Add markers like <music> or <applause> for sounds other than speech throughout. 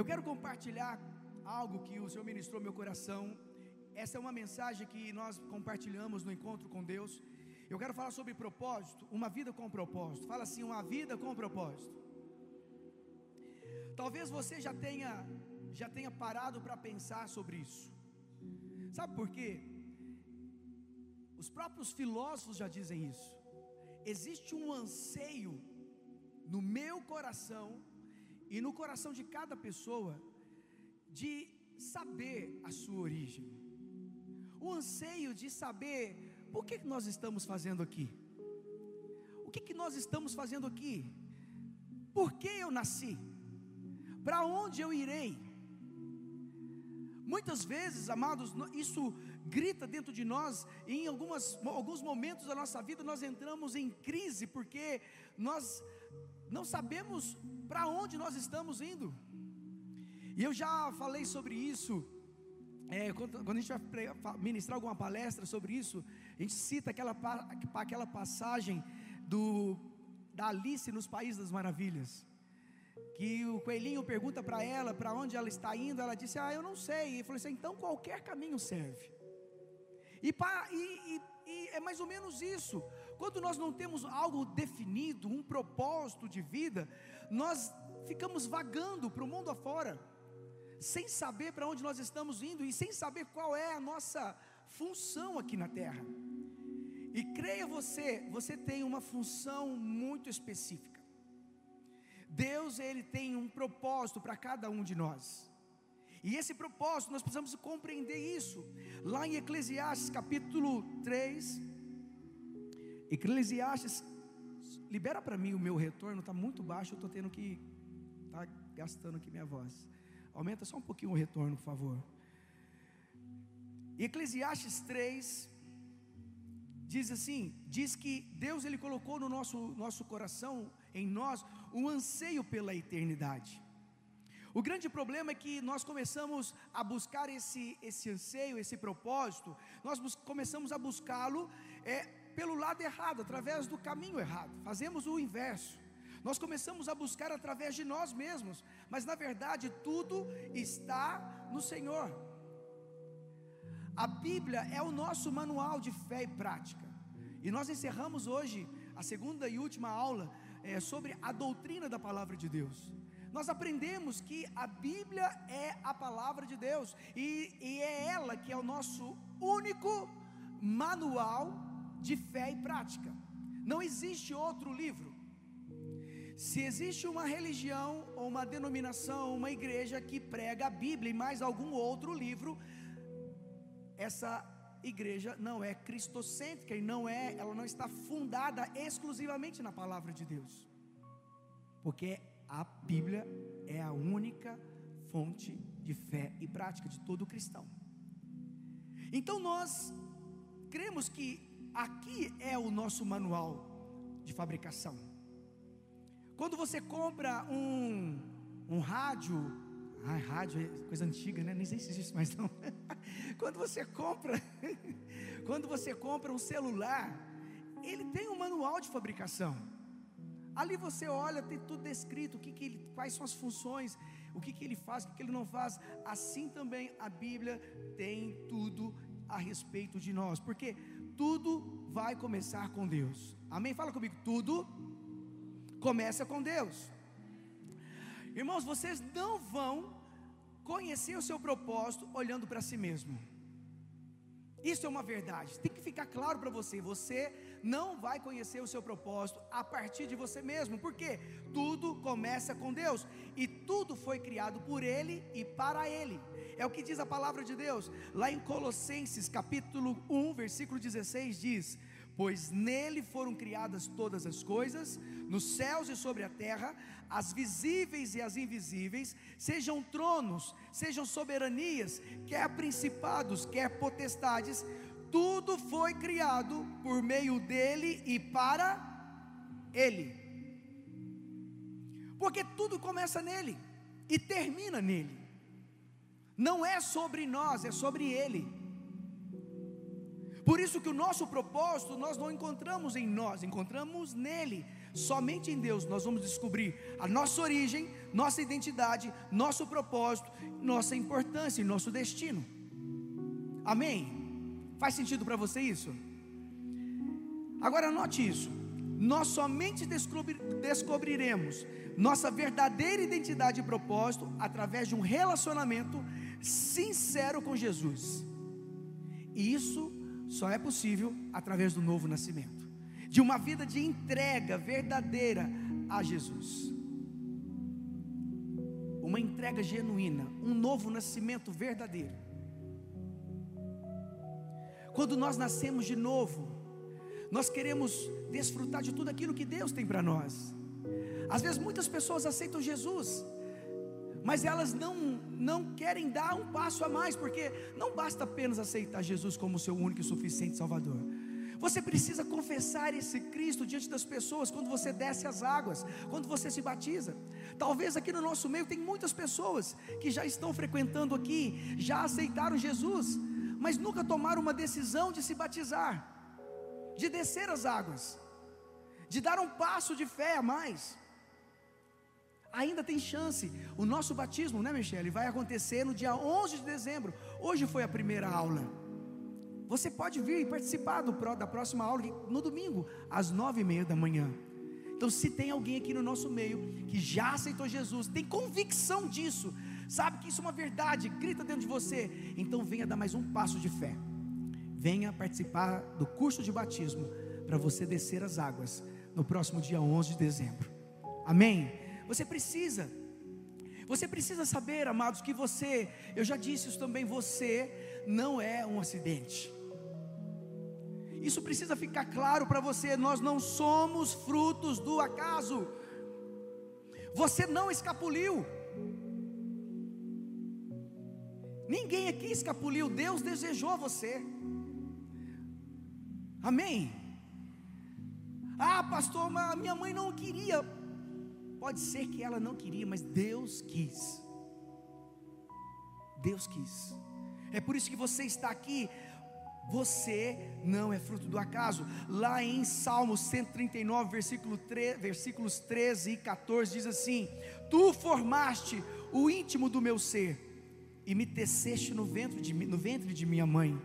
Eu quero compartilhar algo que o Senhor ministrou meu coração. Essa é uma mensagem que nós compartilhamos no encontro com Deus. Eu quero falar sobre propósito, uma vida com propósito. Fala assim, uma vida com propósito. Talvez você já tenha já tenha parado para pensar sobre isso. Sabe por quê? Os próprios filósofos já dizem isso. Existe um anseio no meu coração e no coração de cada pessoa de saber a sua origem. O anseio de saber por que nós estamos fazendo aqui. O que, que nós estamos fazendo aqui? Por que eu nasci? Para onde eu irei? Muitas vezes, amados, isso grita dentro de nós, e em algumas, alguns momentos da nossa vida nós entramos em crise, porque nós não sabemos para onde nós estamos indo. E eu já falei sobre isso. É, quando, quando, a gente vai ministrar alguma palestra sobre isso, a gente cita aquela, aquela passagem do, da Alice nos Países das Maravilhas. Que o coelhinho pergunta para ela para onde ela está indo, ela disse: Ah, eu não sei. E falou assim: então qualquer caminho serve. E, e, e, e é mais ou menos isso. Quando nós não temos algo definido, um propósito de vida, nós ficamos vagando para o mundo afora, sem saber para onde nós estamos indo e sem saber qual é a nossa função aqui na terra. E creia você, você tem uma função muito específica. Deus, ele tem um propósito para cada um de nós. E esse propósito, nós precisamos compreender isso. Lá em Eclesiastes capítulo 3, Eclesiastes, libera para mim o meu retorno, está muito baixo, eu estou tendo que, tá gastando aqui minha voz. Aumenta só um pouquinho o retorno, por favor. Eclesiastes 3, diz assim, diz que Deus ele colocou no nosso, nosso coração, em nós, um anseio pela eternidade. O grande problema é que nós começamos a buscar esse, esse anseio, esse propósito, nós começamos a buscá-lo é, pelo lado errado, através do caminho errado, fazemos o inverso. Nós começamos a buscar através de nós mesmos, mas na verdade tudo está no Senhor. A Bíblia é o nosso manual de fé e prática, e nós encerramos hoje a segunda e última aula é, sobre a doutrina da palavra de Deus nós aprendemos que a Bíblia é a palavra de Deus, e, e é ela que é o nosso único manual de fé e prática. Não existe outro livro. Se existe uma religião ou uma denominação, uma igreja que prega a Bíblia e mais algum outro livro, essa igreja não é cristocêntrica e não é, ela não está fundada exclusivamente na palavra de Deus. Porque a Bíblia é a única fonte de fé e prática de todo cristão. Então nós cremos que aqui é o nosso manual de fabricação. Quando você compra um, um rádio, ah, rádio é coisa antiga, né? Nem sei se existe mais não. <laughs> quando você compra, <laughs> quando você compra um celular, ele tem um manual de fabricação. Ali você olha, tem tudo descrito, o que, que ele, quais são as funções, o que, que ele faz, o que, que ele não faz. Assim também a Bíblia tem tudo a respeito de nós, porque tudo vai começar com Deus. Amém? Fala comigo, tudo começa com Deus. Irmãos, vocês não vão conhecer o seu propósito olhando para si mesmo. Isso é uma verdade. Tem que ficar claro para você. Você não vai conhecer o seu propósito a partir de você mesmo, porque tudo começa com Deus e tudo foi criado por Ele e para Ele. É o que diz a palavra de Deus, lá em Colossenses capítulo 1, versículo 16: diz: Pois nele foram criadas todas as coisas, nos céus e sobre a terra, as visíveis e as invisíveis, sejam tronos, sejam soberanias, quer principados, quer potestades, tudo foi criado por meio dele e para ele. Porque tudo começa nele e termina nele. Não é sobre nós, é sobre ele. Por isso que o nosso propósito nós não encontramos em nós, encontramos nele. Somente em Deus nós vamos descobrir a nossa origem, nossa identidade, nosso propósito, nossa importância e nosso destino. Amém? Faz sentido para você isso? Agora note isso. Nós somente descobri descobriremos nossa verdadeira identidade e propósito através de um relacionamento sincero com Jesus. E isso só é possível através do novo nascimento, de uma vida de entrega verdadeira a Jesus. Uma entrega genuína, um novo nascimento verdadeiro. Quando nós nascemos de novo, nós queremos desfrutar de tudo aquilo que Deus tem para nós. Às vezes muitas pessoas aceitam Jesus, mas elas não, não querem dar um passo a mais, porque não basta apenas aceitar Jesus como seu único e suficiente Salvador. Você precisa confessar esse Cristo diante das pessoas quando você desce as águas, quando você se batiza. Talvez aqui no nosso meio tem muitas pessoas que já estão frequentando aqui, já aceitaram Jesus, mas nunca tomaram uma decisão de se batizar, de descer as águas, de dar um passo de fé a mais ainda tem chance. O nosso batismo, né, Michele, vai acontecer no dia 11 de dezembro. Hoje foi a primeira aula. Você pode vir e participar do, da próxima aula no domingo, às nove e meia da manhã. Então, se tem alguém aqui no nosso meio que já aceitou Jesus, tem convicção disso, sabe que isso é uma verdade, grita dentro de você, então venha dar mais um passo de fé. Venha participar do curso de batismo para você descer as águas no próximo dia 11 de dezembro. Amém? Você precisa. Você precisa saber, amados, que você, eu já disse isso também, você não é um acidente. Isso precisa ficar claro para você, nós não somos frutos do acaso. Você não escapuliu. Ninguém aqui escapuliu, Deus desejou você. Amém? Ah, pastor, minha mãe não queria. Pode ser que ela não queria, mas Deus quis. Deus quis. É por isso que você está aqui. Você não é fruto do acaso. Lá em Salmos 139, versículo 3, versículos 13 e 14, diz assim: Tu formaste o íntimo do meu ser e me teceste no ventre de, no ventre de minha mãe.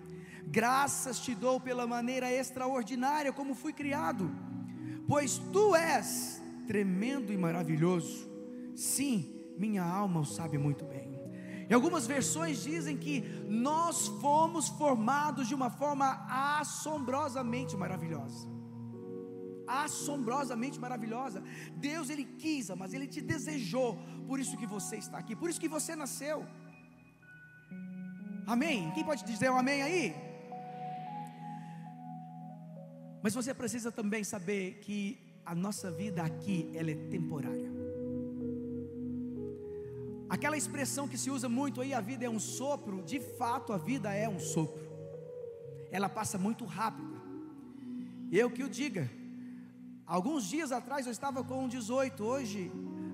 Graças te dou pela maneira extraordinária como fui criado, pois tu és tremendo e maravilhoso. Sim, minha alma o sabe muito bem. Em algumas versões dizem que nós fomos formados de uma forma assombrosamente maravilhosa. Assombrosamente maravilhosa. Deus ele quis, mas ele te desejou. Por isso que você está aqui, por isso que você nasceu. Amém? Quem pode dizer um amém aí? Mas você precisa também saber que a nossa vida aqui ela é temporária. Aquela expressão que se usa muito aí, a vida é um sopro, de fato a vida é um sopro. Ela passa muito rápido. Eu que o diga. Alguns dias atrás eu estava com 18, hoje,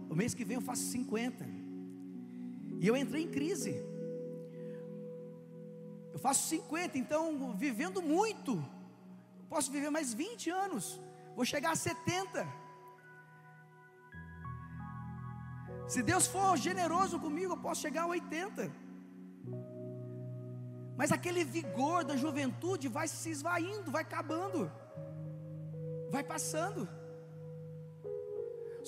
o mês que vem eu faço 50. E eu entrei em crise. Eu faço 50, então vivendo muito. Posso viver mais 20 anos vou chegar a 70. Se Deus for generoso comigo, eu posso chegar a 80. Mas aquele vigor da juventude vai se esvaindo, vai acabando, vai passando.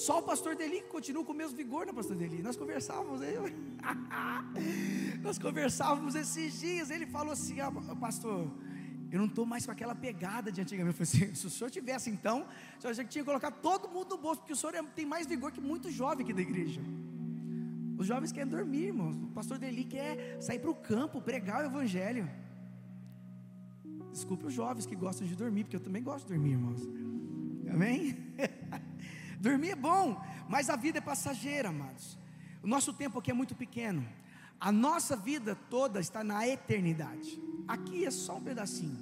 Só o pastor Deli continua com o mesmo vigor, né, pastor Deli? Nós conversávamos, <laughs> nós conversávamos esses dias. Ele falou assim: ah, pastor, eu não estou mais com aquela pegada de antigamente. Eu falei assim, <laughs> se o senhor tivesse então, o senhor já tinha que colocar todo mundo no bolso, porque o senhor é, tem mais vigor que muito jovem aqui da igreja. Os jovens querem dormir, irmãos. O pastor Deli quer sair para o campo, pregar o evangelho. Desculpe os jovens que gostam de dormir, porque eu também gosto de dormir, irmãos. Amém? <laughs> dormir é bom, mas a vida é passageira, amados. O nosso tempo aqui é muito pequeno. A nossa vida toda está na eternidade. Aqui é só um pedacinho.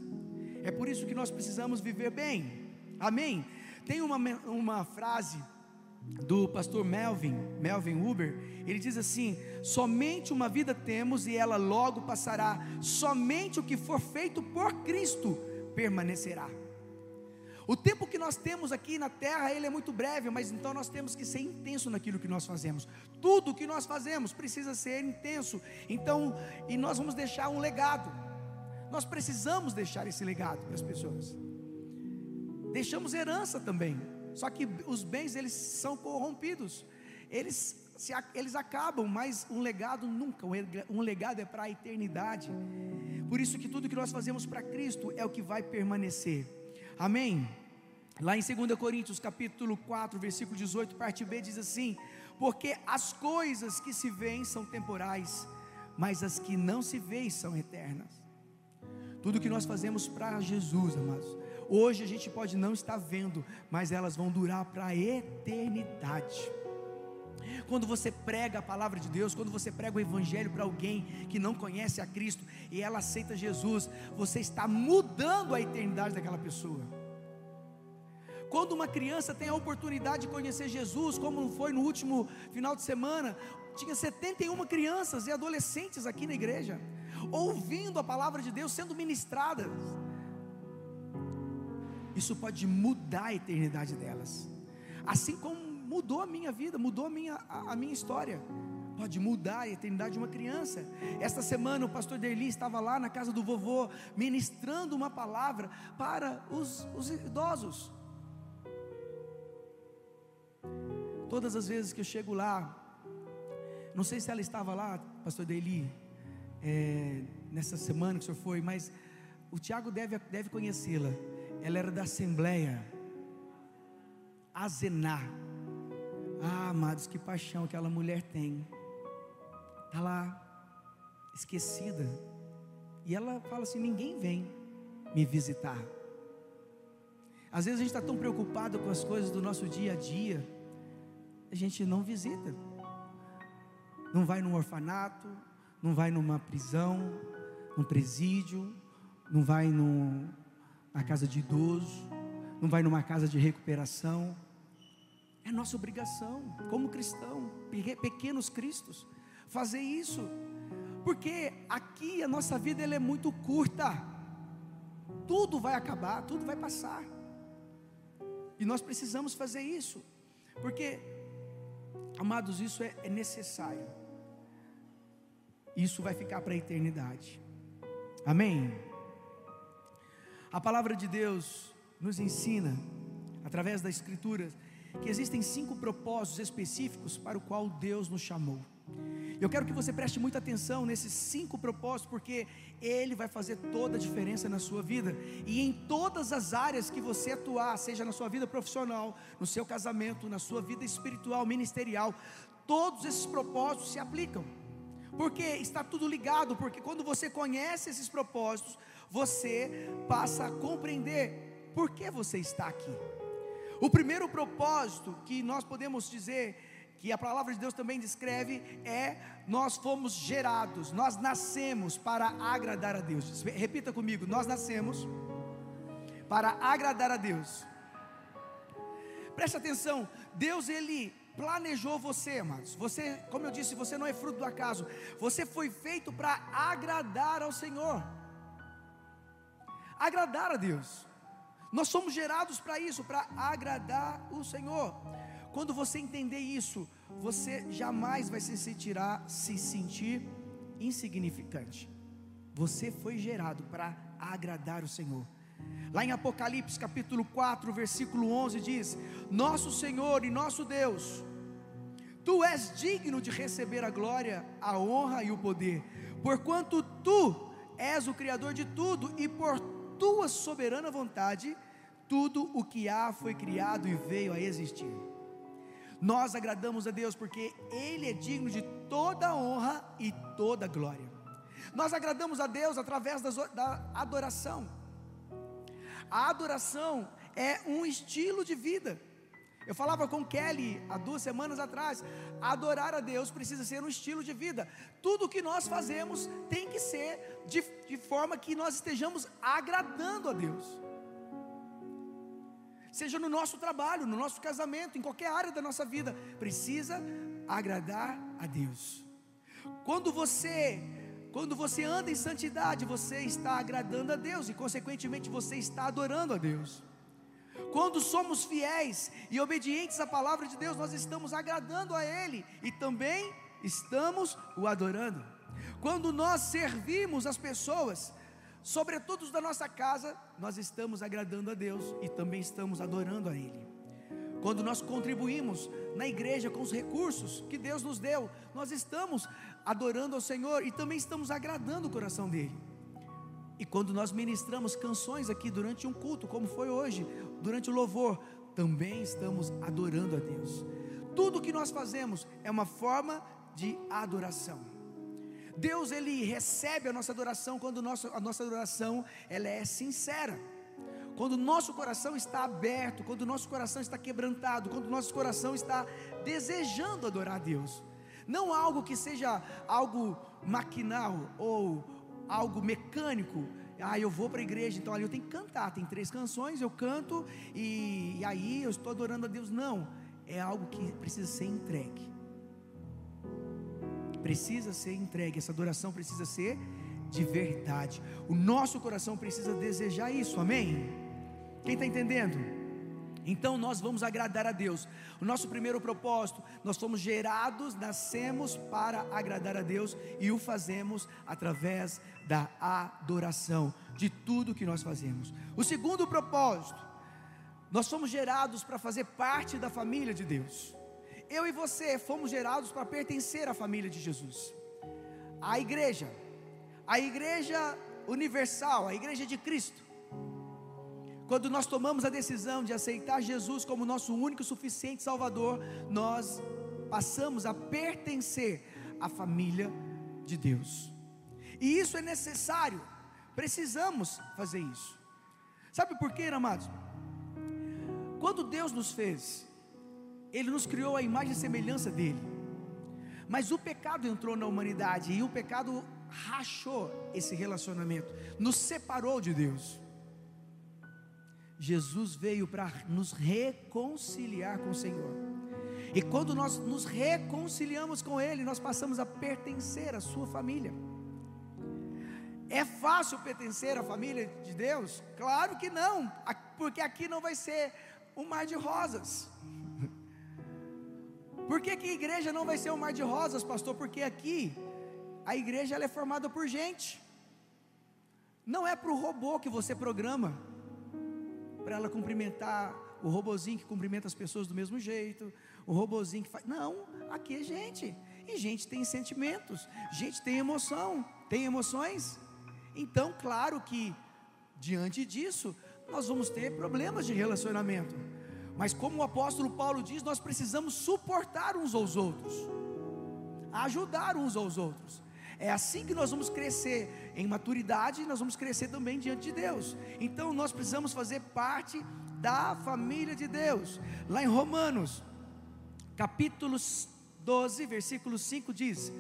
É por isso que nós precisamos viver bem. Amém? Tem uma, uma frase do pastor Melvin, Melvin Uber, ele diz assim: somente uma vida temos e ela logo passará, somente o que for feito por Cristo permanecerá. O tempo que nós temos aqui na terra, ele é muito breve, mas então nós temos que ser intenso naquilo que nós fazemos. Tudo que nós fazemos precisa ser intenso. Então, e nós vamos deixar um legado. Nós precisamos deixar esse legado para as pessoas. Deixamos herança também. Só que os bens eles são corrompidos. Eles se, eles acabam, mas um legado nunca. Um legado é para a eternidade. Por isso que tudo que nós fazemos para Cristo é o que vai permanecer. Amém. Lá em 2 Coríntios, capítulo 4, versículo 18, parte B diz assim: "Porque as coisas que se veem são temporais, mas as que não se veem são eternas." Tudo que nós fazemos para Jesus, amados, hoje a gente pode não estar vendo, mas elas vão durar para a eternidade. Quando você prega a palavra de Deus, quando você prega o Evangelho para alguém que não conhece a Cristo e ela aceita Jesus, você está mudando a eternidade daquela pessoa. Quando uma criança tem a oportunidade de conhecer Jesus, como foi no último final de semana, tinha 71 crianças e adolescentes aqui na igreja, ouvindo a palavra de Deus sendo ministradas. Isso pode mudar a eternidade delas, assim como mudou a minha vida, mudou a minha, a, a minha história. Pode mudar a eternidade de uma criança. Esta semana o pastor Derli estava lá na casa do vovô, ministrando uma palavra para os, os idosos. Todas as vezes que eu chego lá, não sei se ela estava lá, pastor Deli, é, nessa semana que o senhor foi, mas o Tiago deve, deve conhecê-la. Ela era da Assembleia Azenar. Ah, amados, que paixão aquela mulher tem. Está lá, esquecida. E ela fala assim: ninguém vem me visitar. Às vezes a gente está tão preocupado com as coisas do nosso dia a dia, a gente não visita. Não vai num orfanato, não vai numa prisão, num presídio, não vai numa casa de idoso, não vai numa casa de recuperação. É nossa obrigação, como cristão, pequenos cristos, fazer isso. Porque aqui a nossa vida ela é muito curta. Tudo vai acabar, tudo vai passar. E nós precisamos fazer isso. Porque, amados, isso é, é necessário. Isso vai ficar para a eternidade. Amém? A palavra de Deus nos ensina, através das Escrituras, que existem cinco propósitos específicos para o qual Deus nos chamou. Eu quero que você preste muita atenção nesses cinco propósitos, porque Ele vai fazer toda a diferença na sua vida e em todas as áreas que você atuar, seja na sua vida profissional, no seu casamento, na sua vida espiritual, ministerial, todos esses propósitos se aplicam, porque está tudo ligado. Porque quando você conhece esses propósitos, você passa a compreender por que você está aqui. O primeiro propósito que nós podemos dizer, que a palavra de Deus também descreve, é nós fomos gerados, nós nascemos para agradar a Deus. Repita comigo: nós nascemos para agradar a Deus. Preste atenção, Deus ele planejou você, amados. Você, como eu disse, você não é fruto do acaso. Você foi feito para agradar ao Senhor. Agradar a Deus. Nós somos gerados para isso, para agradar o Senhor. Quando você entender isso, você jamais vai se sentir, se sentir insignificante. Você foi gerado para agradar o Senhor. Lá em Apocalipse capítulo 4, versículo 11 diz: Nosso Senhor e nosso Deus, Tu és digno de receber a glória, a honra e o poder, porquanto Tu és o Criador de tudo e por tua soberana vontade, tudo o que há foi criado e veio a existir. Nós agradamos a Deus porque Ele é digno de toda honra e toda glória. Nós agradamos a Deus através da adoração. A adoração é um estilo de vida. Eu falava com Kelly há duas semanas atrás. Adorar a Deus precisa ser um estilo de vida. Tudo que nós fazemos tem que ser de, de forma que nós estejamos agradando a Deus. Seja no nosso trabalho, no nosso casamento, em qualquer área da nossa vida, precisa agradar a Deus. Quando você quando você anda em santidade, você está agradando a Deus e consequentemente você está adorando a Deus. Quando somos fiéis e obedientes à palavra de Deus, nós estamos agradando a Ele e também estamos o adorando. Quando nós servimos as pessoas, sobretudo os da nossa casa, nós estamos agradando a Deus e também estamos adorando a Ele. Quando nós contribuímos na igreja com os recursos que Deus nos deu, nós estamos adorando ao Senhor e também estamos agradando o coração dele. E quando nós ministramos canções aqui durante um culto, como foi hoje, durante o louvor, também estamos adorando a Deus. Tudo que nós fazemos é uma forma de adoração. Deus ele recebe a nossa adoração quando a nossa adoração ela é sincera. Quando o nosso coração está aberto, quando o nosso coração está quebrantado, quando o nosso coração está desejando adorar a Deus. Não algo que seja algo maquinal ou algo mecânico. Ah, eu vou para a igreja, então ali eu tenho que cantar. Tem três canções, eu canto e, e aí eu estou adorando a Deus. Não, é algo que precisa ser entregue. Precisa ser entregue. Essa adoração precisa ser de verdade. O nosso coração precisa desejar isso, amém? Quem está entendendo? Então nós vamos agradar a Deus. O nosso primeiro propósito, nós somos gerados, nascemos para agradar a Deus e o fazemos através da adoração de tudo que nós fazemos. O segundo propósito, nós somos gerados para fazer parte da família de Deus. Eu e você fomos gerados para pertencer à família de Jesus. A igreja a igreja universal, a igreja de Cristo, quando nós tomamos a decisão de aceitar Jesus como nosso único e suficiente Salvador, nós passamos a pertencer à família de Deus. E isso é necessário, precisamos fazer isso. Sabe por quê, amados? Quando Deus nos fez, Ele nos criou a imagem e semelhança dEle. Mas o pecado entrou na humanidade e o pecado rachou esse relacionamento, nos separou de Deus. Jesus veio para nos reconciliar com o Senhor. E quando nós nos reconciliamos com Ele, nós passamos a pertencer à Sua família. É fácil pertencer à família de Deus? Claro que não, porque aqui não vai ser um mar de rosas. Por que, que a igreja não vai ser um mar de rosas, pastor? Porque aqui a igreja ela é formada por gente. Não é para o robô que você programa, para ela cumprimentar o robozinho que cumprimenta as pessoas do mesmo jeito, o robozinho que faz. Não, aqui é gente. E gente tem sentimentos, gente tem emoção, tem emoções. Então, claro que diante disso, nós vamos ter problemas de relacionamento. Mas como o apóstolo Paulo diz, nós precisamos suportar uns aos outros, ajudar uns aos outros. É assim que nós vamos crescer em maturidade, nós vamos crescer também diante de Deus. Então nós precisamos fazer parte da família de Deus. Lá em Romanos, capítulo 12, versículo 5 diz: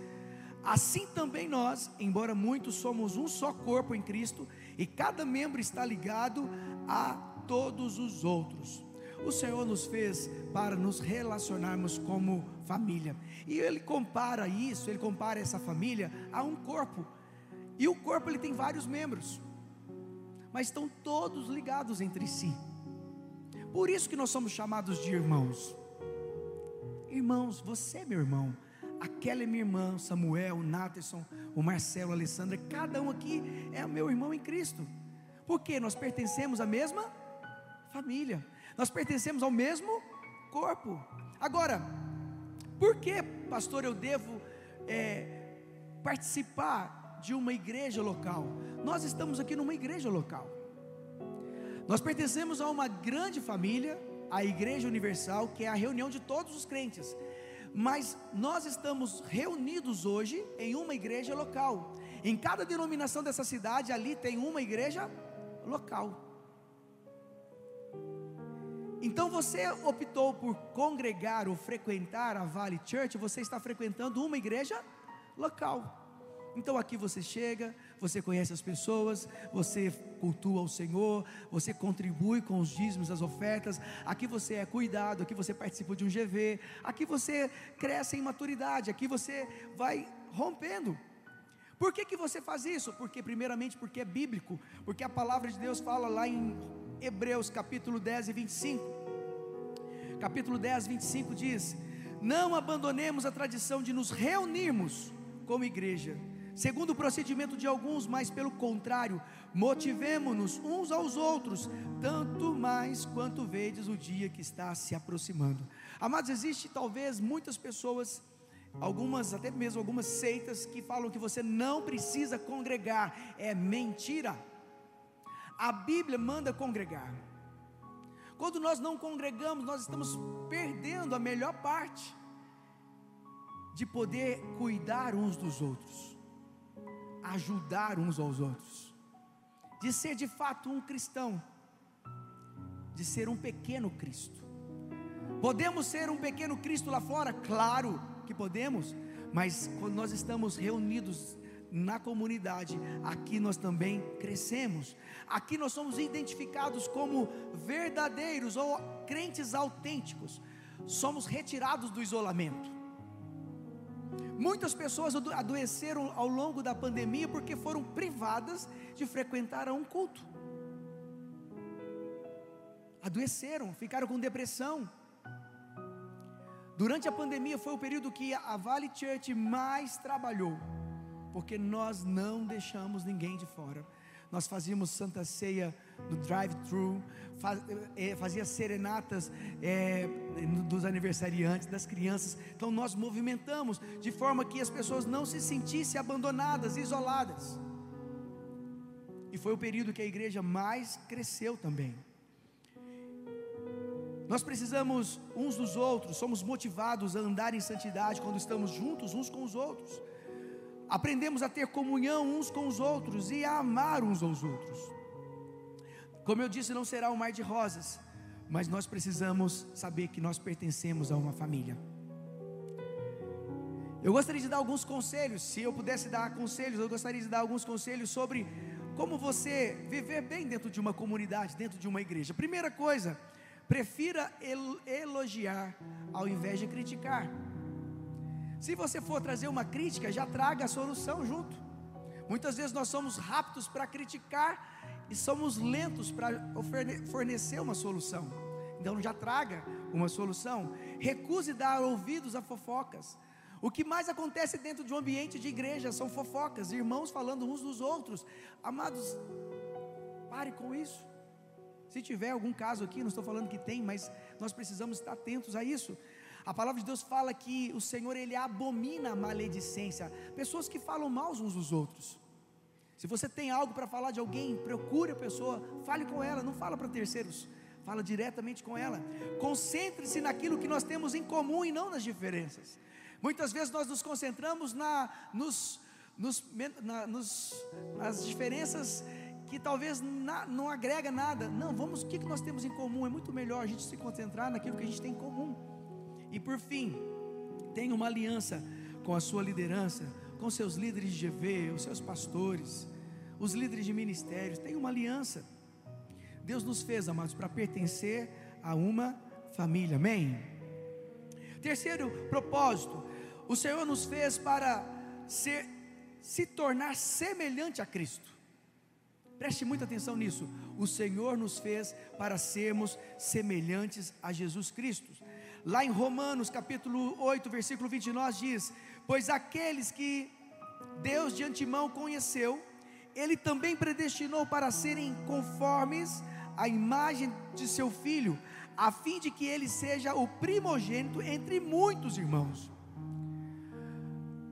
Assim também nós, embora muitos somos um só corpo em Cristo, e cada membro está ligado a todos os outros. O Senhor nos fez para nos relacionarmos como família. E ele compara isso, ele compara essa família a um corpo. E o corpo ele tem vários membros, mas estão todos ligados entre si. Por isso que nós somos chamados de irmãos. Irmãos, você é meu irmão, aquela é minha irmã, Samuel, o o Marcelo, a Alessandra, cada um aqui é meu irmão em Cristo. Porque nós pertencemos à mesma família. Nós pertencemos ao mesmo corpo. Agora, por que, pastor, eu devo é, participar de uma igreja local? Nós estamos aqui numa igreja local. Nós pertencemos a uma grande família, a Igreja Universal, que é a reunião de todos os crentes. Mas nós estamos reunidos hoje em uma igreja local. Em cada denominação dessa cidade, ali tem uma igreja local. Então você optou por congregar ou frequentar a Valley Church, você está frequentando uma igreja local. Então aqui você chega, você conhece as pessoas, você cultua o Senhor, você contribui com os dízimos, as ofertas, aqui você é cuidado, aqui você participa de um GV, aqui você cresce em maturidade, aqui você vai rompendo. Por que, que você faz isso? Porque, primeiramente, porque é bíblico, porque a palavra de Deus fala lá em Hebreus capítulo 10 e 25. Capítulo 10, 25 diz: Não abandonemos a tradição de nos reunirmos como igreja, segundo o procedimento de alguns, mas pelo contrário, motivemo-nos uns aos outros, tanto mais quanto vedes o dia que está se aproximando. Amados, existe talvez muitas pessoas algumas, até mesmo algumas seitas que falam que você não precisa congregar, é mentira. A Bíblia manda congregar. Quando nós não congregamos, nós estamos perdendo a melhor parte de poder cuidar uns dos outros, ajudar uns aos outros, de ser de fato um cristão, de ser um pequeno Cristo. Podemos ser um pequeno Cristo lá fora? Claro que podemos, mas quando nós estamos reunidos na comunidade, aqui nós também crescemos. Aqui nós somos identificados como verdadeiros ou crentes autênticos. Somos retirados do isolamento. Muitas pessoas adoeceram ao longo da pandemia porque foram privadas de frequentar um culto. Adoeceram, ficaram com depressão. Durante a pandemia foi o período que a Valley Church mais trabalhou, porque nós não deixamos ninguém de fora. Nós fazíamos Santa Ceia no drive-thru, eh, fazia serenatas é, dos aniversariantes, das crianças. Então nós movimentamos de forma que as pessoas não se sentissem abandonadas, isoladas. E foi o período que a igreja mais cresceu também. Nós precisamos uns dos outros, somos motivados a andar em santidade quando estamos juntos uns com os outros. Aprendemos a ter comunhão uns com os outros e a amar uns aos outros. Como eu disse, não será um mar de rosas, mas nós precisamos saber que nós pertencemos a uma família. Eu gostaria de dar alguns conselhos, se eu pudesse dar conselhos, eu gostaria de dar alguns conselhos sobre como você viver bem dentro de uma comunidade, dentro de uma igreja. Primeira coisa, Prefira elogiar ao invés de criticar. Se você for trazer uma crítica, já traga a solução junto. Muitas vezes nós somos rápidos para criticar e somos lentos para fornecer uma solução. Então já traga uma solução. Recuse dar ouvidos a fofocas. O que mais acontece dentro de um ambiente de igreja são fofocas, irmãos falando uns dos outros. Amados, pare com isso. Se tiver algum caso aqui, não estou falando que tem, mas nós precisamos estar atentos a isso. A palavra de Deus fala que o Senhor ele abomina a maledicência, pessoas que falam mal uns dos outros. Se você tem algo para falar de alguém, procure a pessoa, fale com ela, não fala para terceiros, fala diretamente com ela. Concentre-se naquilo que nós temos em comum e não nas diferenças. Muitas vezes nós nos concentramos na, nos, nos, na, nos, nas diferenças que talvez na, não agrega nada. Não, vamos, o que, que nós temos em comum? É muito melhor a gente se concentrar naquilo que a gente tem em comum. E por fim, tenha uma aliança com a sua liderança, com seus líderes de GV, os seus pastores, os líderes de ministérios. Tenha uma aliança. Deus nos fez, amados, para pertencer a uma família. Amém? Terceiro propósito, o Senhor nos fez para ser, se tornar semelhante a Cristo. Preste muita atenção nisso. O Senhor nos fez para sermos semelhantes a Jesus Cristo. Lá em Romanos, capítulo 8, versículo 29 diz: "Pois aqueles que Deus de antemão conheceu, ele também predestinou para serem conformes à imagem de seu filho, a fim de que ele seja o primogênito entre muitos irmãos."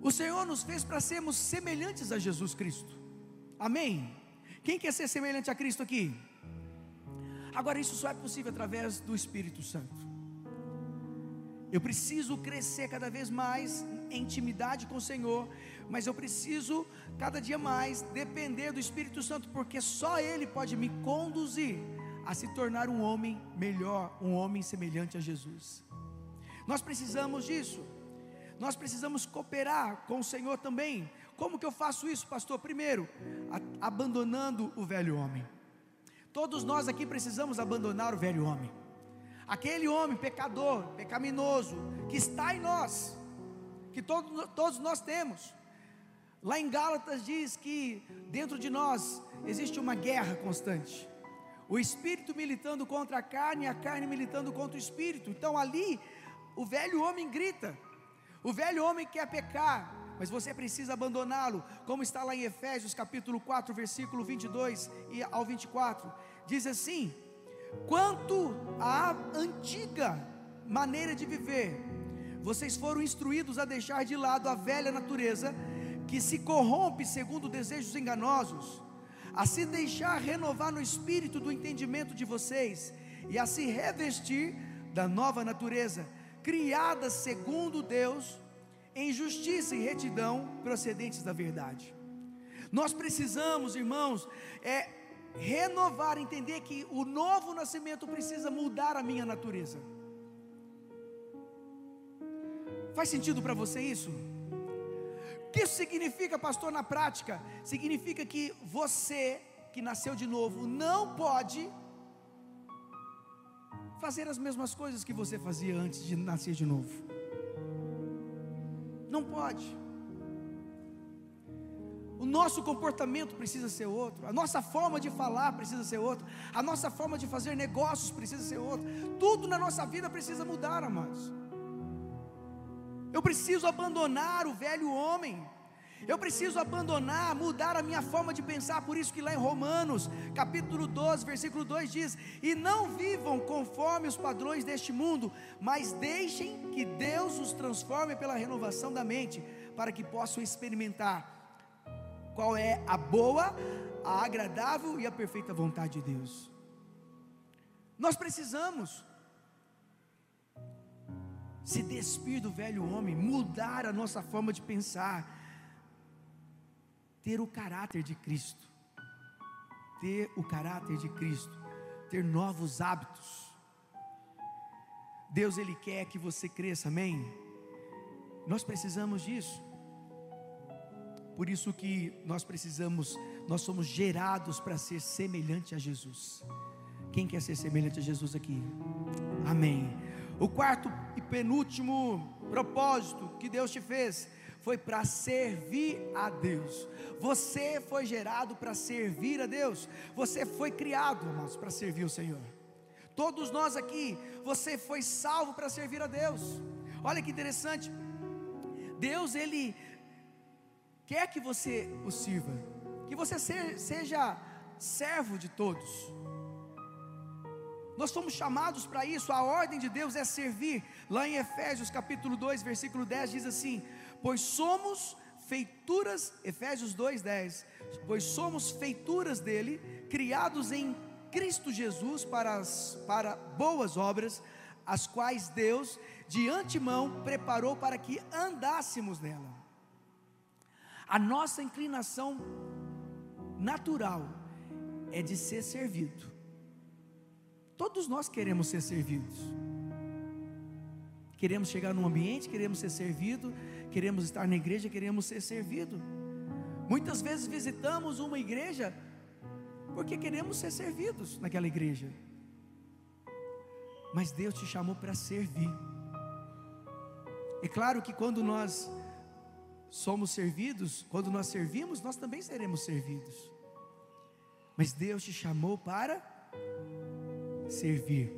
O Senhor nos fez para sermos semelhantes a Jesus Cristo. Amém. Quem quer ser semelhante a Cristo aqui? Agora, isso só é possível através do Espírito Santo. Eu preciso crescer cada vez mais em intimidade com o Senhor, mas eu preciso cada dia mais depender do Espírito Santo, porque só Ele pode me conduzir a se tornar um homem melhor, um homem semelhante a Jesus. Nós precisamos disso, nós precisamos cooperar com o Senhor também, como que eu faço isso, pastor? Primeiro, abandonando o velho homem. Todos nós aqui precisamos abandonar o velho homem. Aquele homem pecador, pecaminoso, que está em nós, que todo, todos nós temos. Lá em Gálatas diz que dentro de nós existe uma guerra constante. o espírito militando contra a carne e a carne militando contra o espírito. Então ali o velho homem grita. O velho homem quer pecar, mas você precisa abandoná-lo, como está lá em Efésios capítulo 4, versículo 22 e ao 24. Diz assim: Quanto à antiga maneira de viver, vocês foram instruídos a deixar de lado a velha natureza que se corrompe segundo desejos enganosos a se deixar renovar no espírito do entendimento de vocês e a se revestir da nova natureza, criada segundo Deus, em justiça e retidão procedentes da verdade. Nós precisamos, irmãos, é renovar, entender que o novo nascimento precisa mudar a minha natureza. Faz sentido para você isso? O que isso significa, pastor, na prática? Significa que você, que nasceu de novo, não pode fazer as mesmas coisas que você fazia antes de nascer de novo. Não pode. O nosso comportamento precisa ser outro, a nossa forma de falar precisa ser outra, a nossa forma de fazer negócios precisa ser outra. Tudo na nossa vida precisa mudar, amados. Eu preciso abandonar o velho homem. Eu preciso abandonar, mudar a minha forma de pensar, por isso que lá em Romanos, capítulo 12, versículo 2 diz: "E não vivam conforme os padrões deste mundo, mas deixem que Deus os transforme pela renovação da mente, para que possam experimentar qual é a boa, a agradável e a perfeita vontade de Deus." Nós precisamos se despir do velho homem, mudar a nossa forma de pensar, ter o caráter de Cristo, ter o caráter de Cristo, ter novos hábitos. Deus ele quer que você cresça, amém? Nós precisamos disso. Por isso que nós precisamos, nós somos gerados para ser semelhante a Jesus. Quem quer ser semelhante a Jesus aqui? Amém. O quarto e penúltimo propósito que Deus te fez foi para servir a Deus. Você foi gerado para servir a Deus. Você foi criado, irmãos, para servir o Senhor. Todos nós aqui, você foi salvo para servir a Deus. Olha que interessante. Deus ele quer que você o sirva, que você seja servo de todos. Nós fomos chamados para isso, a ordem de Deus é servir. Lá em Efésios capítulo 2, versículo 10 diz assim: "Pois somos feituras, Efésios 2:10, pois somos feituras dele, criados em Cristo Jesus para as para boas obras, as quais Deus de antemão preparou para que andássemos nela." A nossa inclinação natural é de ser servido. Todos nós queremos ser servidos. Queremos chegar num ambiente, queremos ser servido, queremos estar na igreja, queremos ser servido. Muitas vezes visitamos uma igreja porque queremos ser servidos naquela igreja. Mas Deus te chamou para servir. É claro que quando nós somos servidos, quando nós servimos, nós também seremos servidos. Mas Deus te chamou para servir.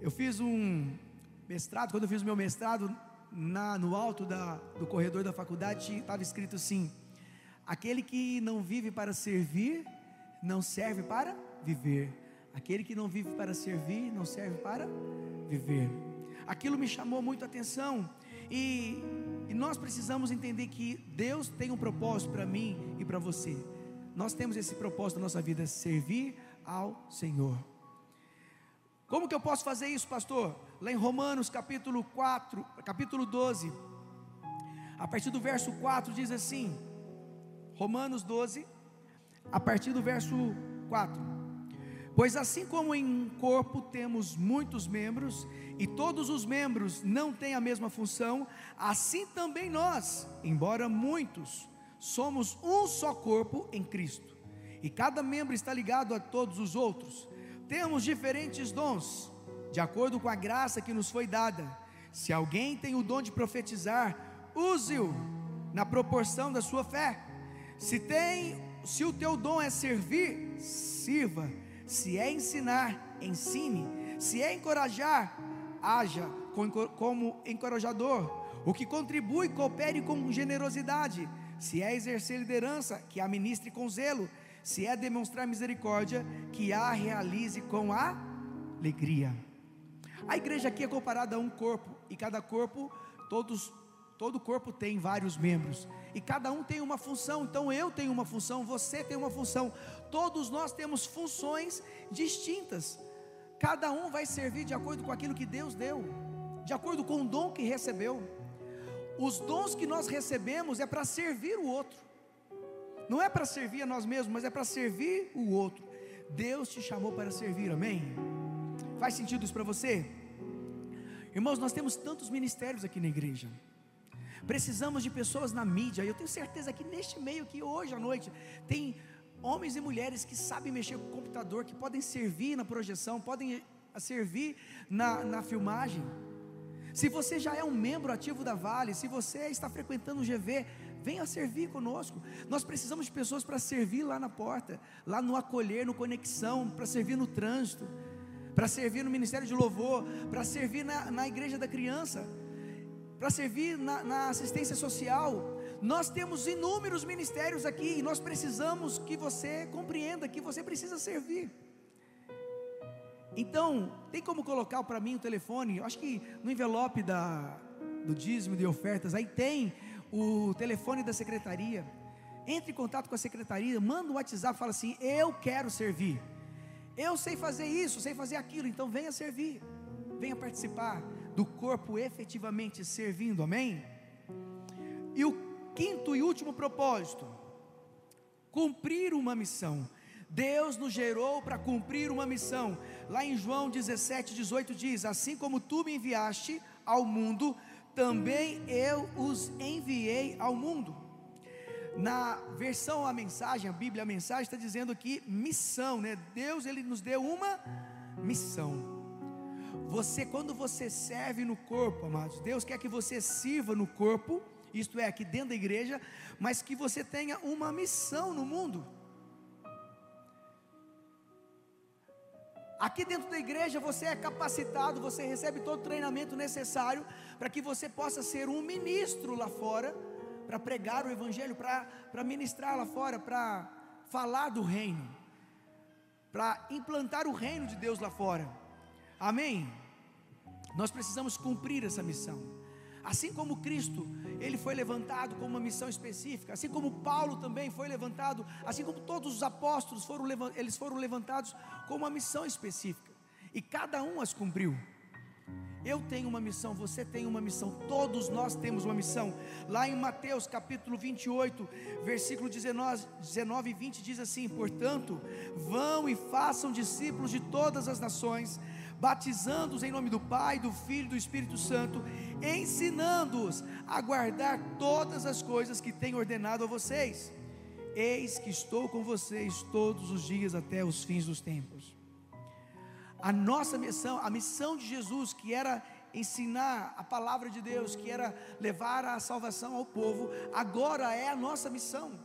Eu fiz um mestrado, quando eu fiz o meu mestrado, na, no alto da, do corredor da faculdade estava escrito assim: aquele que não vive para servir, não serve para viver. Aquele que não vive para servir, não serve para viver. Aquilo me chamou muito a atenção e, e nós precisamos entender que Deus tem um propósito para mim e para você. Nós temos esse propósito na nossa vida: servir ao Senhor. Como que eu posso fazer isso, pastor? Lá em Romanos capítulo 4, capítulo 12, a partir do verso 4 diz assim: Romanos 12, a partir do verso 4. Pois assim como em um corpo temos muitos membros, e todos os membros não têm a mesma função, assim também nós, embora muitos, somos um só corpo em Cristo, e cada membro está ligado a todos os outros temos diferentes dons, de acordo com a graça que nos foi dada. Se alguém tem o dom de profetizar, use-o na proporção da sua fé. Se tem, se o teu dom é servir, sirva. Se é ensinar, ensine. Se é encorajar, haja como encorajador. O que contribui, coopere com generosidade. Se é exercer liderança, que a ministre com zelo. Se é demonstrar misericórdia, que a realize com alegria. A igreja aqui é comparada a um corpo, e cada corpo, todos, todo corpo tem vários membros, e cada um tem uma função. Então eu tenho uma função, você tem uma função. Todos nós temos funções distintas. Cada um vai servir de acordo com aquilo que Deus deu, de acordo com o dom que recebeu. Os dons que nós recebemos é para servir o outro. Não é para servir a nós mesmos, mas é para servir o outro. Deus te chamou para servir, amém? Faz sentido isso para você? Irmãos, nós temos tantos ministérios aqui na igreja. Precisamos de pessoas na mídia. Eu tenho certeza que neste meio aqui hoje à noite tem homens e mulheres que sabem mexer com o computador, que podem servir na projeção, podem servir na, na filmagem. Se você já é um membro ativo da Vale, se você está frequentando o GV, venha servir conosco. Nós precisamos de pessoas para servir lá na porta, lá no acolher, no conexão, para servir no trânsito, para servir no ministério de louvor, para servir na, na igreja da criança, para servir na, na assistência social. Nós temos inúmeros ministérios aqui e nós precisamos que você compreenda que você precisa servir. Então, tem como colocar para mim o telefone? Eu acho que no envelope da, do dízimo de ofertas, aí tem o telefone da secretaria. Entre em contato com a secretaria, manda um WhatsApp, fala assim: Eu quero servir. Eu sei fazer isso, sei fazer aquilo, então venha servir. Venha participar do corpo efetivamente servindo, amém? E o quinto e último propósito: cumprir uma missão. Deus nos gerou para cumprir uma missão. Lá em João 17, 18 diz: Assim como tu me enviaste ao mundo, também eu os enviei ao mundo. Na versão a mensagem, a Bíblia a mensagem está dizendo aqui missão, né? Deus ele nos deu uma missão. Você quando você serve no corpo, amados, Deus quer que você sirva no corpo, isto é, aqui dentro da igreja, mas que você tenha uma missão no mundo. Aqui dentro da igreja você é capacitado, você recebe todo o treinamento necessário para que você possa ser um ministro lá fora, para pregar o Evangelho, para ministrar lá fora, para falar do reino, para implantar o reino de Deus lá fora. Amém? Nós precisamos cumprir essa missão. Assim como Cristo, ele foi levantado com uma missão específica, assim como Paulo também foi levantado, assim como todos os apóstolos foram eles foram levantados com uma missão específica, e cada um as cumpriu. Eu tenho uma missão, você tem uma missão, todos nós temos uma missão. Lá em Mateus capítulo 28, versículo 19, 19 e 20 diz assim: Portanto, vão e façam discípulos de todas as nações, batizando-os em nome do Pai, do Filho e do Espírito Santo, ensinando-os a guardar todas as coisas que tenho ordenado a vocês. Eis que estou com vocês todos os dias até os fins dos tempos. A nossa missão, a missão de Jesus, que era ensinar a palavra de Deus, que era levar a salvação ao povo, agora é a nossa missão.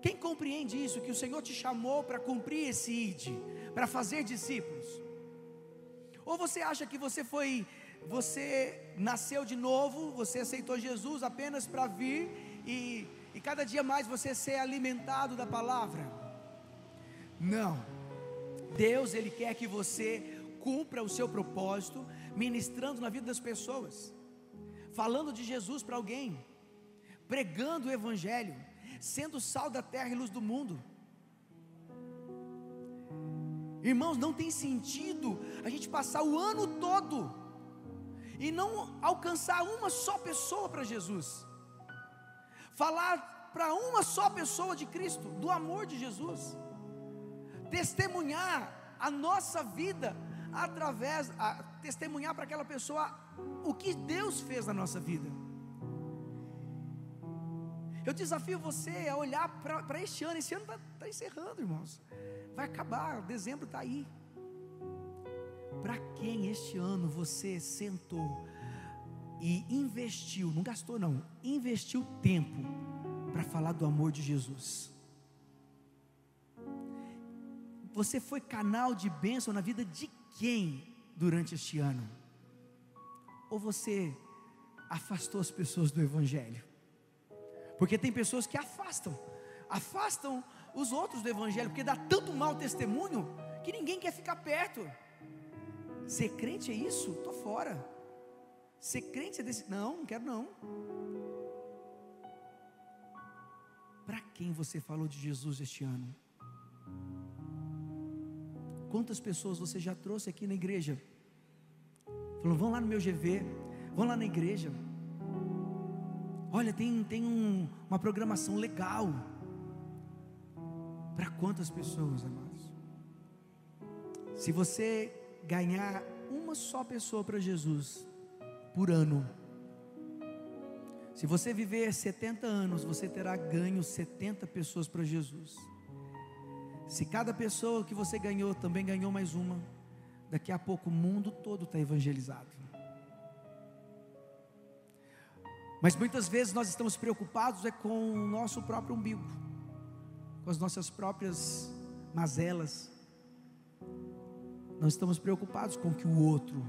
Quem compreende isso? Que o Senhor te chamou para cumprir esse ID, para fazer discípulos? Ou você acha que você foi, você nasceu de novo, você aceitou Jesus apenas para vir e, e cada dia mais você ser alimentado da palavra? Não. Deus, Ele quer que você cumpra o seu propósito, ministrando na vida das pessoas, falando de Jesus para alguém, pregando o Evangelho, sendo sal da terra e luz do mundo. Irmãos, não tem sentido a gente passar o ano todo e não alcançar uma só pessoa para Jesus. Falar para uma só pessoa de Cristo, do amor de Jesus. Testemunhar a nossa vida através, a, testemunhar para aquela pessoa o que Deus fez na nossa vida. Eu desafio você a olhar para este ano. Esse ano está tá encerrando, irmãos. Vai acabar, dezembro está aí. Para quem este ano você sentou e investiu, não gastou não, investiu tempo para falar do amor de Jesus. Você foi canal de bênção na vida de quem durante este ano? Ou você afastou as pessoas do Evangelho? Porque tem pessoas que afastam, afastam os outros do Evangelho, porque dá tanto mau testemunho que ninguém quer ficar perto. Ser crente é isso? Estou fora. Ser crente é desse. Não, não quero não. Para quem você falou de Jesus este ano? Quantas pessoas você já trouxe aqui na igreja? Falou, vão lá no meu GV, vão lá na igreja. Olha, tem, tem um, uma programação legal. Para quantas pessoas, amados? Se você ganhar uma só pessoa para Jesus por ano, se você viver 70 anos, você terá ganho 70 pessoas para Jesus. Se cada pessoa que você ganhou também ganhou mais uma, daqui a pouco o mundo todo está evangelizado. Mas muitas vezes nós estamos preocupados é com o nosso próprio umbigo, com as nossas próprias mazelas. Não estamos preocupados com que o outro,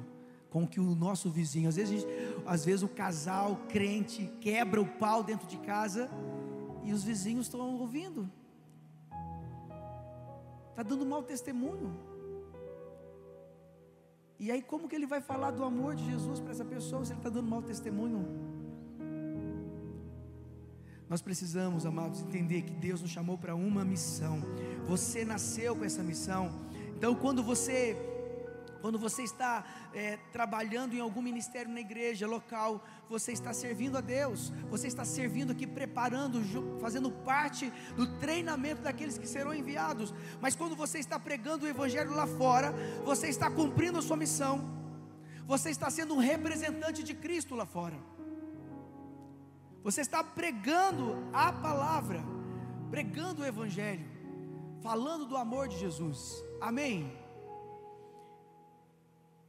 com que o nosso vizinho, às vezes, às vezes o casal crente quebra o pau dentro de casa e os vizinhos estão ouvindo. Está dando mau testemunho. E aí, como que ele vai falar do amor de Jesus para essa pessoa se ele está dando mau testemunho? Nós precisamos, amados, entender que Deus nos chamou para uma missão. Você nasceu com essa missão. Então, quando você quando você está é, trabalhando em algum ministério na igreja local, você está servindo a Deus, você está servindo aqui, preparando, fazendo parte do treinamento daqueles que serão enviados. Mas quando você está pregando o Evangelho lá fora, você está cumprindo a sua missão, você está sendo um representante de Cristo lá fora. Você está pregando a palavra, pregando o Evangelho, falando do amor de Jesus. Amém.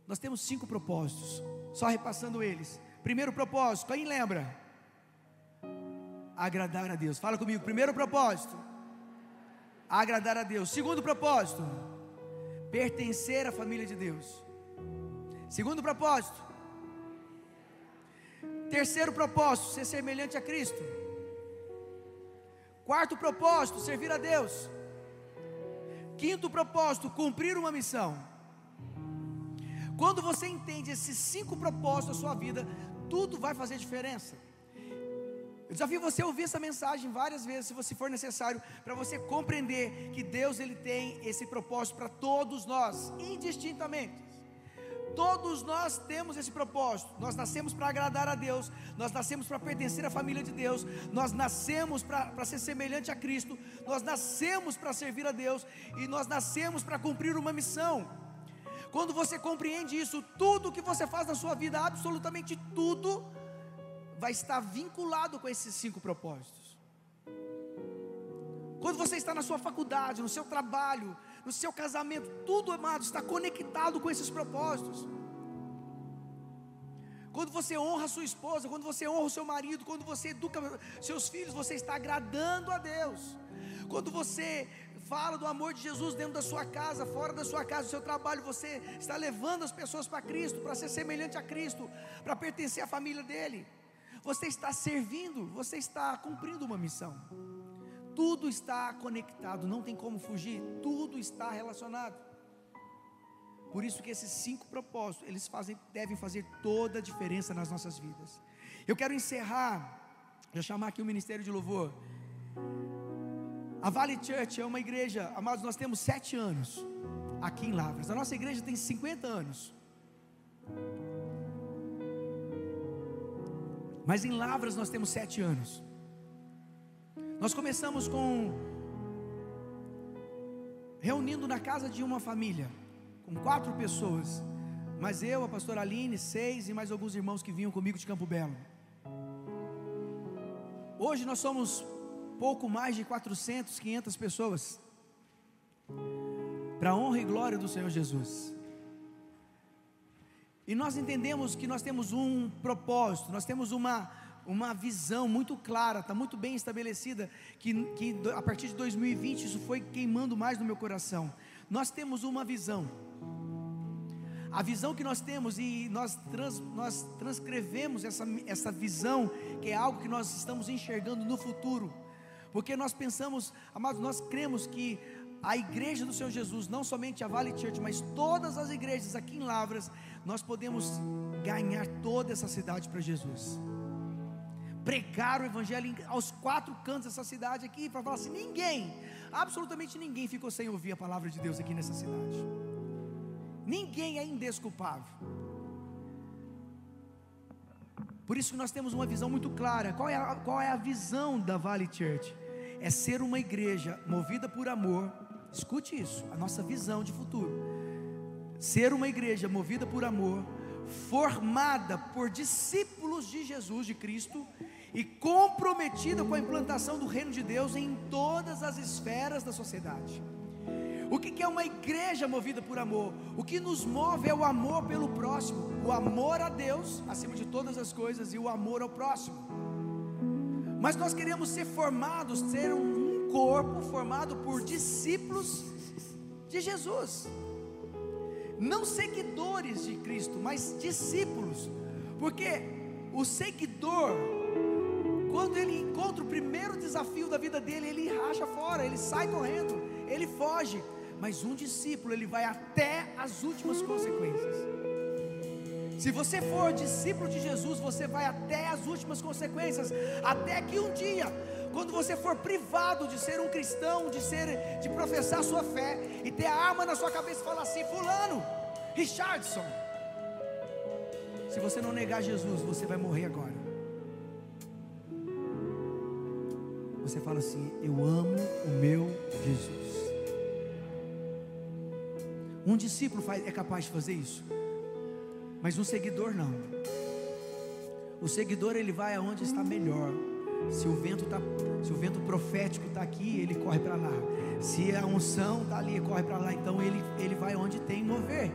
Nós temos cinco propósitos, só repassando eles. Primeiro propósito, quem lembra? Agradar a Deus. Fala comigo. Primeiro propósito, agradar a Deus. Segundo propósito, pertencer à família de Deus. Segundo propósito, terceiro propósito, ser semelhante a Cristo. Quarto propósito, servir a Deus. Quinto propósito, cumprir uma missão. Quando você entende esses cinco propósitos da sua vida, tudo vai fazer diferença. Eu desafio você a ouvir essa mensagem várias vezes, se você for necessário, para você compreender que Deus ele tem esse propósito para todos nós, indistintamente. Todos nós temos esse propósito. Nós nascemos para agradar a Deus, nós nascemos para pertencer à família de Deus, nós nascemos para ser semelhante a Cristo, nós nascemos para servir a Deus e nós nascemos para cumprir uma missão. Quando você compreende isso, tudo que você faz na sua vida, absolutamente tudo, vai estar vinculado com esses cinco propósitos. Quando você está na sua faculdade, no seu trabalho, no seu casamento, tudo, amado, está conectado com esses propósitos. Quando você honra sua esposa, quando você honra o seu marido, quando você educa seus filhos, você está agradando a Deus. Quando você fala do amor de Jesus dentro da sua casa, fora da sua casa, do seu trabalho, você está levando as pessoas para Cristo, para ser semelhante a Cristo, para pertencer à família dele. Você está servindo, você está cumprindo uma missão. Tudo está conectado, não tem como fugir, tudo está relacionado. Por isso que esses cinco propósitos, eles fazem, devem fazer toda a diferença nas nossas vidas. Eu quero encerrar, já chamar aqui o Ministério de Louvor. A Valley Church é uma igreja, amados, nós temos sete anos aqui em Lavras. A nossa igreja tem 50 anos. Mas em Lavras nós temos sete anos. Nós começamos com reunindo na casa de uma família, com quatro pessoas. Mas eu, a pastora Aline, seis e mais alguns irmãos que vinham comigo de Campo Belo. Hoje nós somos pouco mais de 400, 500 pessoas, para a honra e glória do Senhor Jesus. E nós entendemos que nós temos um propósito, nós temos uma, uma visão muito clara, está muito bem estabelecida, que, que a partir de 2020 isso foi queimando mais no meu coração. nós temos uma visão. A visão que nós temos e nós, trans, nós transcrevemos essa, essa visão, que é algo que nós estamos enxergando no futuro, porque nós pensamos, amados, nós cremos que a igreja do Senhor Jesus, não somente a Valley Church, mas todas as igrejas aqui em Lavras, nós podemos ganhar toda essa cidade para Jesus. Pregar o Evangelho aos quatro cantos dessa cidade aqui, para falar assim: ninguém, absolutamente ninguém ficou sem ouvir a palavra de Deus aqui nessa cidade. Ninguém é indesculpável. Por isso que nós temos uma visão muito clara. Qual é a, qual é a visão da Valley Church? É ser uma igreja movida por amor, Escute isso, a nossa visão de futuro. Ser uma igreja movida por amor, formada por discípulos de Jesus, de Cristo, e comprometida com a implantação do reino de Deus em todas as esferas da sociedade. O que é uma igreja movida por amor? O que nos move é o amor pelo próximo, o amor a Deus acima de todas as coisas e o amor ao próximo. Mas nós queremos ser formados, ser um corpo formado por discípulos de Jesus, não seguidores de Cristo, mas discípulos, porque o seguidor, quando ele encontra o primeiro desafio da vida dele, ele racha fora, ele sai correndo, ele foge, mas um discípulo, ele vai até as últimas consequências. Se você for discípulo de Jesus, você vai até as últimas consequências, até que um dia quando você for privado de ser um cristão, de ser, de professar sua fé e ter a arma na sua cabeça e falar assim, fulano, Richardson, se você não negar Jesus, você vai morrer agora. Você fala assim: Eu amo o meu Jesus. Um discípulo é capaz de fazer isso, mas um seguidor não. O seguidor ele vai aonde está melhor. Se o vento tá, se o vento profético está aqui, ele corre para lá. Se a unção está ali, corre para lá. Então ele, ele vai onde tem mover.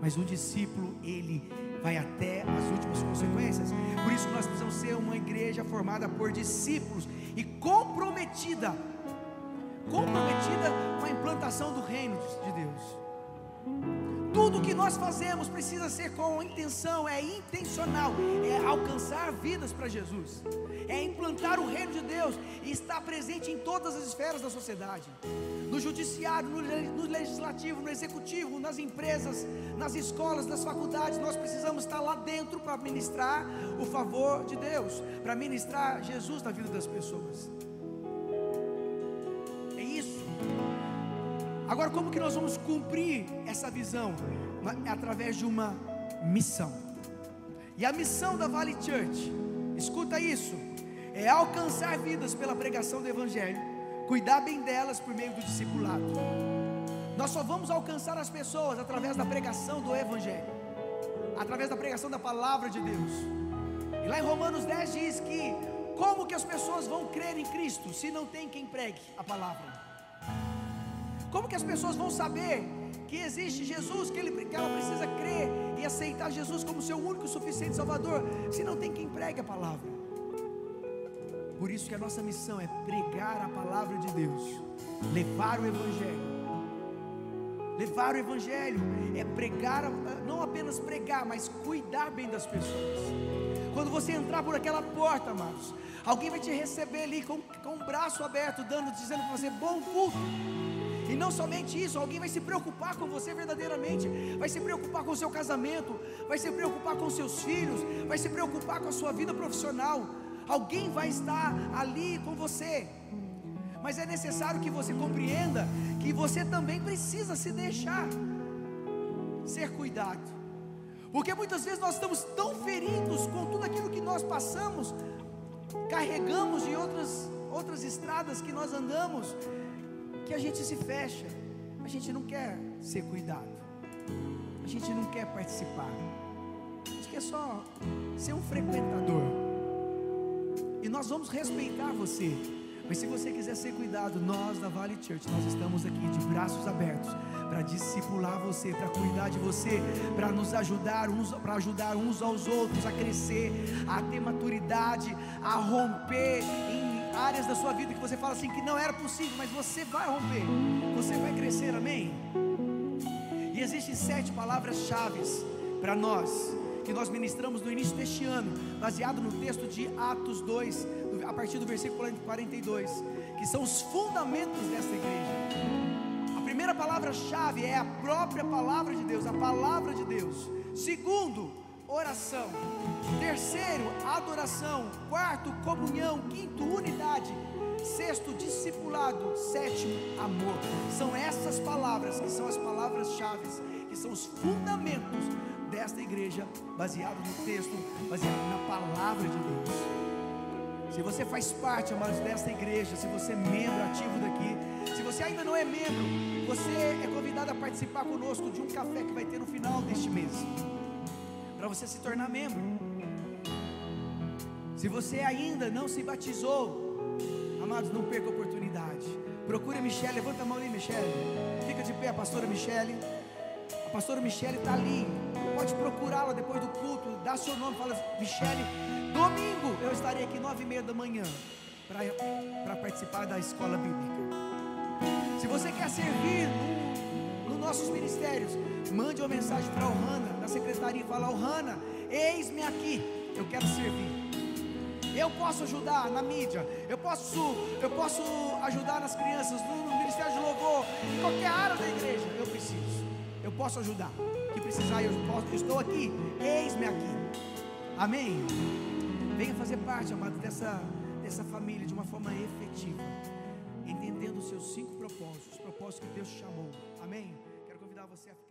Mas o discípulo, ele vai até as últimas consequências. Por isso nós precisamos ser uma igreja formada por discípulos e comprometida, comprometida com a implantação do reino de Deus. Tudo que nós fazemos precisa ser com intenção, é intencional, é alcançar vidas para Jesus, é implantar o reino de Deus e estar presente em todas as esferas da sociedade no judiciário, no, legislativo, no executivo, nas empresas, nas escolas, nas faculdades. Nós precisamos estar lá dentro para ministrar o favor de Deus, para ministrar Jesus na vida das pessoas. Agora, como que nós vamos cumprir essa visão? Através de uma missão. E a missão da Valley Church, escuta isso, é alcançar vidas pela pregação do Evangelho, cuidar bem delas por meio do discipulado. Nós só vamos alcançar as pessoas através da pregação do Evangelho, através da pregação da palavra de Deus. E lá em Romanos 10 diz que como que as pessoas vão crer em Cristo se não tem quem pregue a palavra? Como que as pessoas vão saber que existe Jesus, que, ele, que ela precisa crer e aceitar Jesus como seu único e suficiente Salvador, se não tem quem pregue a palavra? Por isso que a nossa missão é pregar a palavra de Deus, levar o Evangelho. Levar o Evangelho é pregar, não apenas pregar, mas cuidar bem das pessoas. Quando você entrar por aquela porta, amados, alguém vai te receber ali com, com o braço aberto, dando, dizendo para você: bom culto. E não somente isso, alguém vai se preocupar com você verdadeiramente, vai se preocupar com o seu casamento, vai se preocupar com seus filhos, vai se preocupar com a sua vida profissional. Alguém vai estar ali com você. Mas é necessário que você compreenda que você também precisa se deixar ser cuidado. Porque muitas vezes nós estamos tão feridos com tudo aquilo que nós passamos, carregamos de outras outras estradas que nós andamos, que a gente se fecha, a gente não quer ser cuidado, a gente não quer participar, a gente quer só ser um frequentador. E nós vamos respeitar você. Mas se você quiser ser cuidado, nós da Vale Church, nós estamos aqui de braços abertos para discipular você, para cuidar de você, para nos ajudar uns, para ajudar uns aos outros a crescer, a ter maturidade, a romper em áreas da sua vida que você fala assim que não era possível, mas você vai romper, você vai crescer, amém? E existem sete palavras-chave para nós, que nós ministramos no início deste ano, baseado no texto de Atos 2, a partir do versículo 42, que são os fundamentos desta igreja. A primeira palavra-chave é a própria palavra de Deus, a palavra de Deus. Segundo, oração. Adoração. Quarto, comunhão. Quinto, unidade. Sexto, discipulado. Sétimo, amor. São essas palavras que são as palavras-chave, que são os fundamentos desta igreja, baseado no texto, baseado na palavra de Deus. Se você faz parte, amados, desta igreja, se você é membro ativo daqui, se você ainda não é membro, você é convidado a participar conosco de um café que vai ter no final deste mês para você se tornar membro. Se você ainda não se batizou, amados, não perca a oportunidade. Procure a Michelle, levanta a mão ali, Michelle. Fica de pé, a pastora Michelle. A pastora Michelle está ali. Pode procurá-la depois do culto, dá seu nome, fala, Michelle, domingo eu estarei aqui nove e meia da manhã para participar da escola bíblica. Se você quer servir nos nossos ministérios, mande uma mensagem para o Hanna, na secretaria, fala, Hanna, eis-me aqui, eu quero servir. Eu posso ajudar na mídia, eu posso, eu posso ajudar nas crianças, no, no ministério de louvor, em qualquer área da igreja, eu preciso. Eu posso ajudar. Que precisar, eu posso, eu estou aqui, eis-me aqui. Amém. Venha fazer parte, amado, dessa, dessa família de uma forma efetiva, entendendo os seus cinco propósitos, os propósitos que Deus te chamou. Amém. Quero convidar você a.